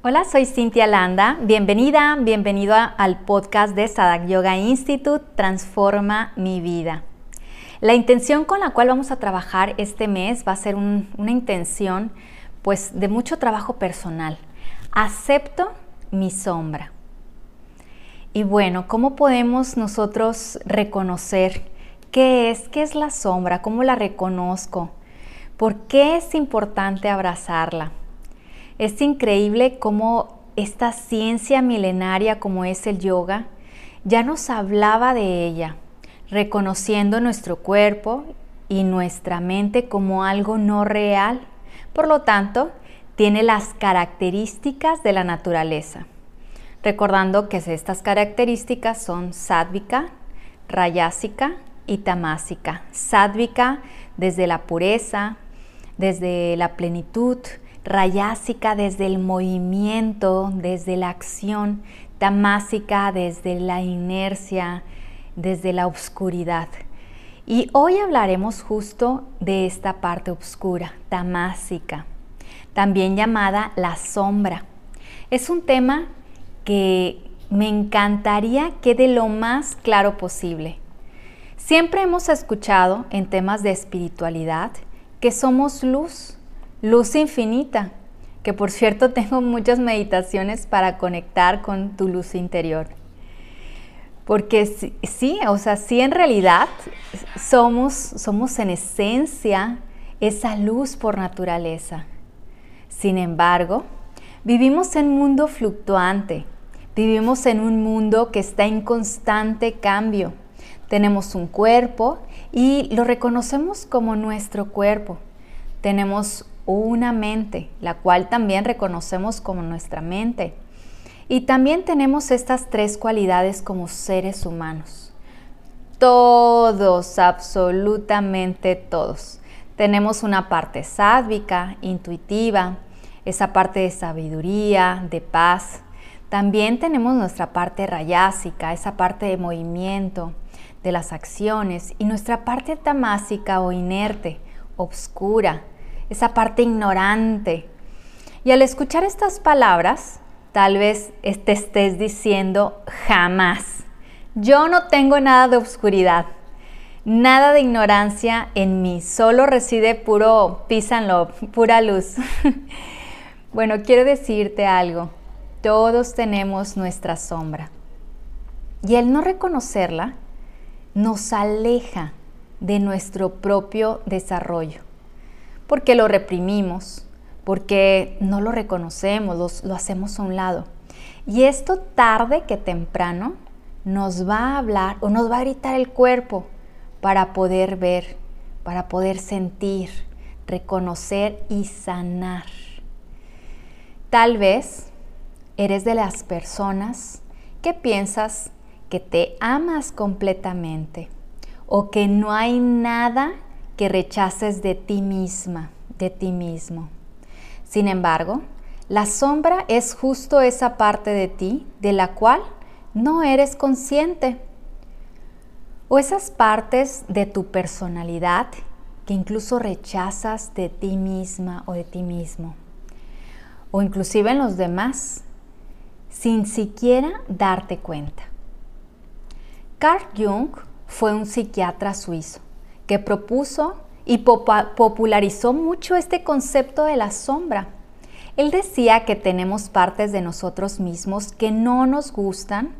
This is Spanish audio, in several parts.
Hola, soy Cintia Landa. Bienvenida, bienvenido al podcast de Sadak Yoga Institute Transforma mi vida. La intención con la cual vamos a trabajar este mes va a ser una intención pues de mucho trabajo personal. Acepto mi sombra. Y bueno, ¿cómo podemos nosotros reconocer qué es, qué es la sombra? ¿Cómo la reconozco? ¿Por qué es importante abrazarla? Es increíble cómo esta ciencia milenaria como es el yoga ya nos hablaba de ella, reconociendo nuestro cuerpo y nuestra mente como algo no real. Por lo tanto, tiene las características de la naturaleza. Recordando que estas características son sádvica, rayásica y tamásica. Sádvica desde la pureza, desde la plenitud, rayásica desde el movimiento, desde la acción, tamásica desde la inercia, desde la oscuridad. Y hoy hablaremos justo de esta parte oscura, tamásica, también llamada la sombra. Es un tema que me encantaría quede lo más claro posible. Siempre hemos escuchado en temas de espiritualidad que somos luz, luz infinita, que por cierto tengo muchas meditaciones para conectar con tu luz interior. Porque sí, o sea, sí en realidad somos, somos en esencia esa luz por naturaleza. Sin embargo, vivimos en un mundo fluctuante, vivimos en un mundo que está en constante cambio. Tenemos un cuerpo y lo reconocemos como nuestro cuerpo. Tenemos una mente, la cual también reconocemos como nuestra mente. Y también tenemos estas tres cualidades como seres humanos. Todos, absolutamente todos. Tenemos una parte sádvica, intuitiva, esa parte de sabiduría, de paz. También tenemos nuestra parte rayásica, esa parte de movimiento, de las acciones, y nuestra parte tamásica o inerte, obscura, esa parte ignorante. Y al escuchar estas palabras, tal vez te estés diciendo jamás. Yo no tengo nada de oscuridad, nada de ignorancia en mí, solo reside puro písanlo, pura luz. bueno, quiero decirte algo. Todos tenemos nuestra sombra. Y el no reconocerla nos aleja de nuestro propio desarrollo porque lo reprimimos, porque no lo reconocemos, lo, hacemos a un lado. Y esto tarde que temprano nos va a hablar o nos va a gritar el cuerpo para poder ver, para poder sentir, reconocer y sanar. Tal vez eres de las personas que piensas que te amas completamente o que no hay nada que rechaces de ti misma, de ti mismo. Sin embargo, la sombra es justo esa parte de ti de la cual no eres consciente. O esas partes de tu personalidad que incluso rechazas de ti misma o de ti mismo. O inclusive en los demás, sin siquiera darte cuenta. Carl Jung fue un psiquiatra suizo que propuso y popularizó mucho este concepto de la sombra. Él decía que tenemos partes de nosotros mismos que no nos gustan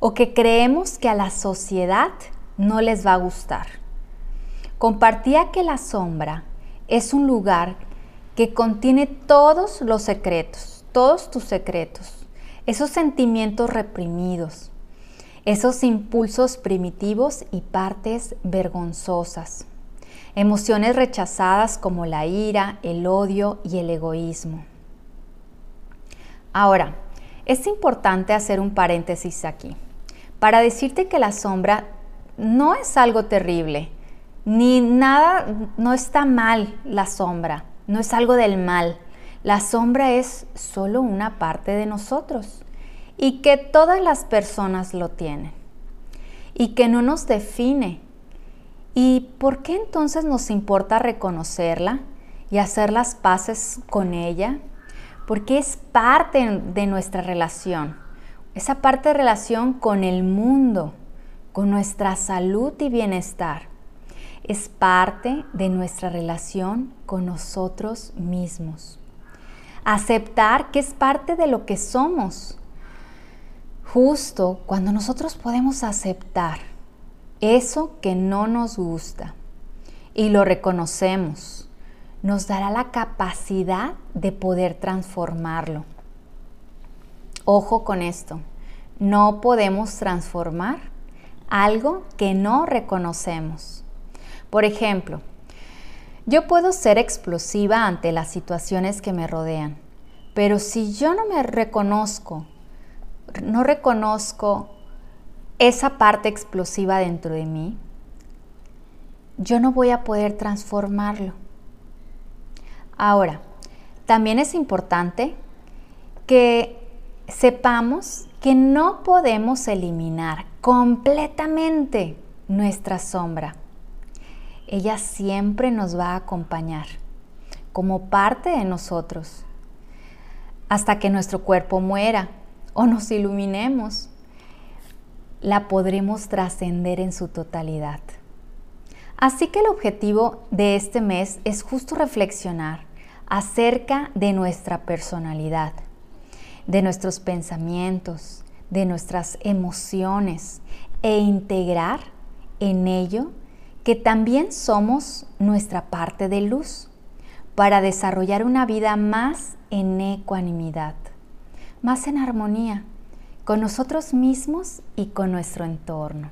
o que creemos que a la sociedad no les va a gustar. Compartía que la sombra es un lugar que contiene todos los secretos, todos tus secretos, esos sentimientos reprimidos, esos impulsos primitivos y partes vergonzosas, emociones rechazadas como la ira, el odio y el egoísmo. Ahora, es importante hacer un paréntesis aquí para decirte que la sombra no es algo terrible, ni nada, no está mal la sombra, no es algo del mal. La sombra es solo una parte de nosotros y que todas las personas lo tienen y que no nos define. ¿Y por qué entonces nos importa reconocerla y hacer las paces con ella? porque es parte de nuestra relación, esa parte de relación con el mundo, con nuestra salud y bienestar. Es parte de nuestra relación con nosotros mismos. Aceptar que es parte de lo que somos. Justo cuando nosotros podemos aceptar eso que no nos gusta y lo reconocemos, nos dará la capacidad de poder transformarlo. Ojo con esto, no podemos transformar algo que no reconocemos. Por ejemplo, yo puedo ser explosiva ante las situaciones que me rodean, pero si yo no me reconozco, no reconozco esa parte explosiva dentro de mí, yo no voy a poder transformarlo. Ahora, también es importante que sepamos que no podemos eliminar completamente nuestra sombra. Ella siempre nos va a acompañar como parte de nosotros hasta que nuestro cuerpo muera o nos iluminemos. La podremos trascender en su totalidad. Así que el objetivo de este mes es justo reflexionar acerca de nuestra personalidad, de nuestros pensamientos, de nuestras emociones e integrar en ello que también somos nuestra parte de luz para desarrollar una vida más en ecuanimidad, más en armonía con nosotros mismos y con nuestro entorno.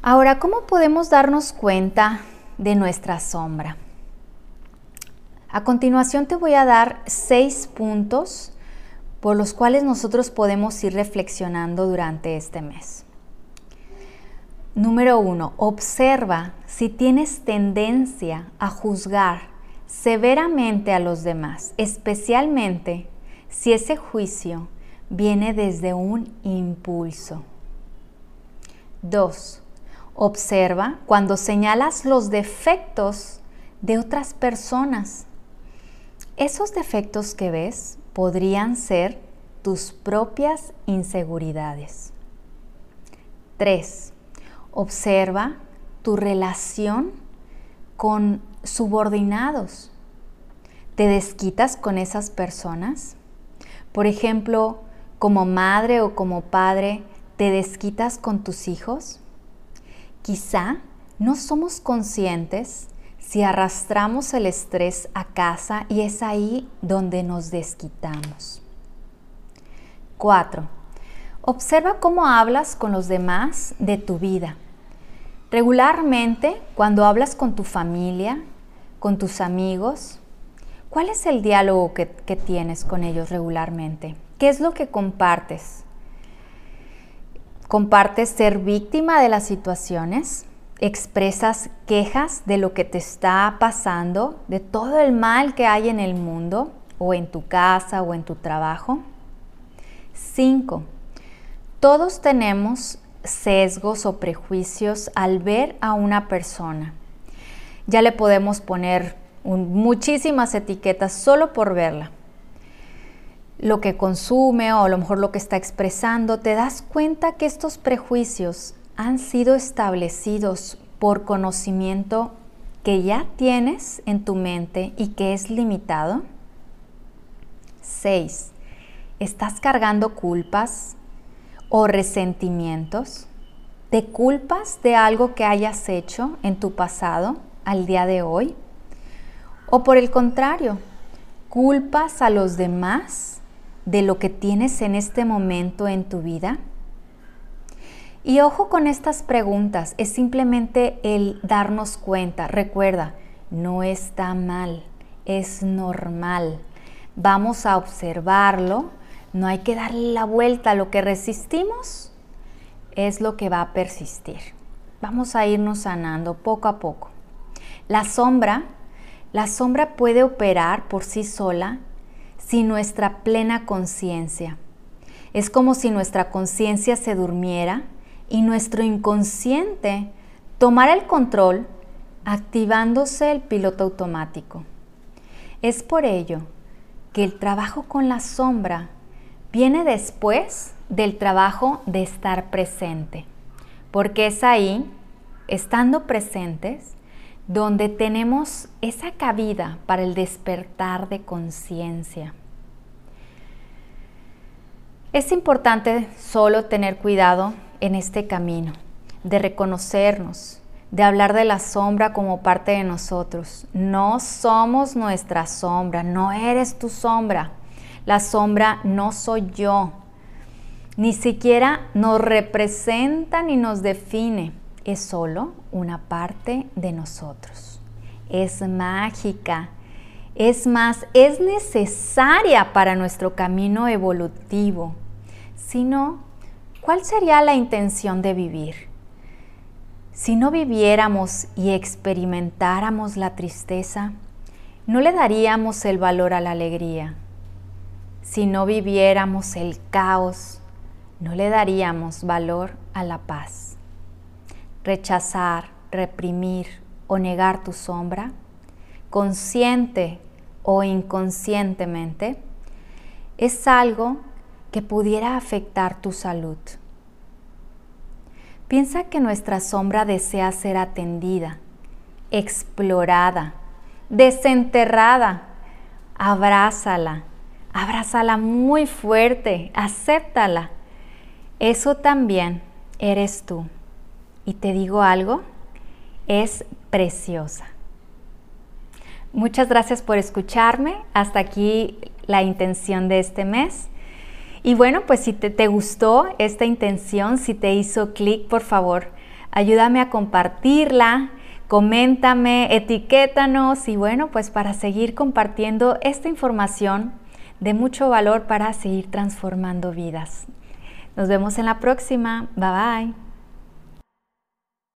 Ahora, ¿cómo podemos darnos cuenta de nuestra sombra? A continuación te voy a dar seis puntos por los cuales nosotros podemos ir reflexionando durante este mes. Número uno, observa si tienes tendencia a juzgar severamente a los demás, especialmente si ese juicio viene desde un impulso. Dos, Observa cuando señalas los defectos de otras personas. Esos defectos que ves podrían ser tus propias inseguridades. 3. Observa tu relación con subordinados. ¿Te desquitas con esas personas? Por ejemplo, como madre o como padre, ¿te desquitas con tus hijos? Quizá no somos conscientes si arrastramos el estrés a casa y es ahí donde nos desquitamos. 4. Observa cómo hablas con los demás de tu vida. Regularmente, cuando hablas con tu familia, con tus amigos, ¿cuál es el diálogo que, que tienes con ellos regularmente? ¿Qué es lo que compartes? compartes ser víctima de las situaciones, expresas quejas de lo que te está pasando, de todo el mal que hay en el mundo o en tu casa o en tu trabajo. 5. Todos tenemos sesgos o prejuicios al ver a una persona. Ya le podemos poner muchísimas etiquetas solo por verla lo que consume o a lo mejor lo que está expresando, te das cuenta que estos prejuicios han sido establecidos por conocimiento que ya tienes en tu mente y que es limitado. 6. ¿Estás cargando culpas o resentimientos? ¿Te culpas de algo que hayas hecho en tu pasado al día de hoy? ¿O por el contrario, culpas a los demás de lo que tienes en este momento en tu vida? Y ojo con estas preguntas, es simplemente el darnos cuenta. Recuerda, no está mal, es normal. Vamos a observarlo, no hay que darle la vuelta. Lo que resistimos es lo que va a persistir. Vamos a irnos sanando poco a poco. La sombra, la sombra puede operar por sí sola sin nuestra plena conciencia. Es como si nuestra conciencia se durmiera y nuestro inconsciente tomara el control activándose el piloto automático. Es por ello que el trabajo con la sombra viene después del trabajo de estar presente, porque es ahí, estando presentes, donde tenemos esa cabida para el despertar de conciencia. Es importante solo tener cuidado en este camino, de reconocernos, de hablar de la sombra como parte de nosotros. No somos nuestra sombra, no eres tu sombra. La sombra no soy yo. Ni siquiera nos representa ni nos define. Es solo una parte de nosotros. Es mágica. Es más, es necesaria para nuestro camino evolutivo. Si no, ¿cuál sería la intención de vivir? Si no viviéramos y experimentáramos la tristeza, no le daríamos el valor a la alegría. Si no viviéramos el caos, no le daríamos valor a la paz. Rechazar, reprimir o negar tu sombra, consciente o inconscientemente, es algo que pudiera afectar tu salud. Piensa que nuestra sombra desea ser atendida, explorada, desenterrada. Abrázala, abrázala muy fuerte, acéptala. Eso también eres tú. Y te digo algo, es preciosa. Muchas gracias por escucharme. Hasta aquí la intención de este mes. Y bueno, pues si te, gustó esta intención, si te hizo clic, por favor, ayúdame a compartirla, coméntame, etiquétanos y bueno, pues para seguir compartiendo esta información de mucho valor para seguir transformando vidas. Nos vemos en la próxima. Bye bye.